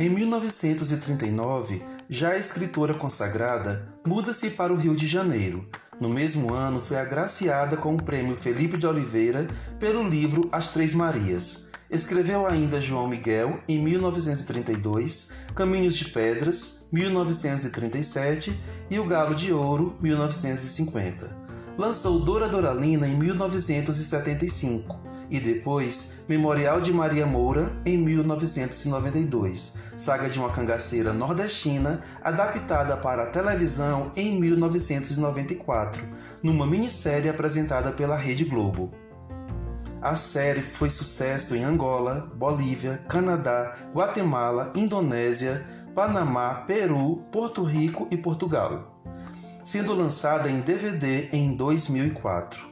Em 1939, já escritora consagrada, muda-se para o Rio de Janeiro. No mesmo ano, foi agraciada com o Prêmio Felipe de Oliveira pelo livro As Três Marias. Escreveu ainda João Miguel em 1932, Caminhos de Pedras, 1937 e O Galo de Ouro, 1950. Lançou Dora Doralina em 1975 e depois Memorial de Maria Moura em 1992, saga de uma cangaceira nordestina adaptada para a televisão em 1994, numa minissérie apresentada pela Rede Globo. A série foi sucesso em Angola, Bolívia, Canadá, Guatemala, Indonésia, Panamá, Peru, Porto Rico e Portugal, sendo lançada em DVD em 2004.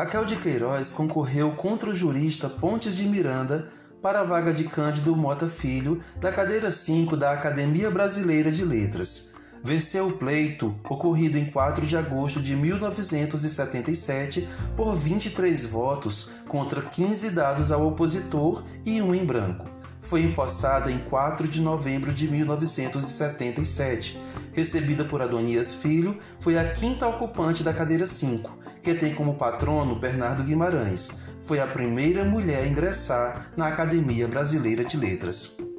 Raquel de Queiroz concorreu contra o jurista Pontes de Miranda para a vaga de Cândido Mota Filho da cadeira 5 da Academia Brasileira de Letras. Venceu o pleito, ocorrido em 4 de agosto de 1977, por 23 votos contra 15 dados ao opositor e um em branco foi empossada em 4 de novembro de 1977. Recebida por Adonias Filho, foi a quinta ocupante da cadeira 5, que tem como patrono Bernardo Guimarães. Foi a primeira mulher a ingressar na Academia Brasileira de Letras.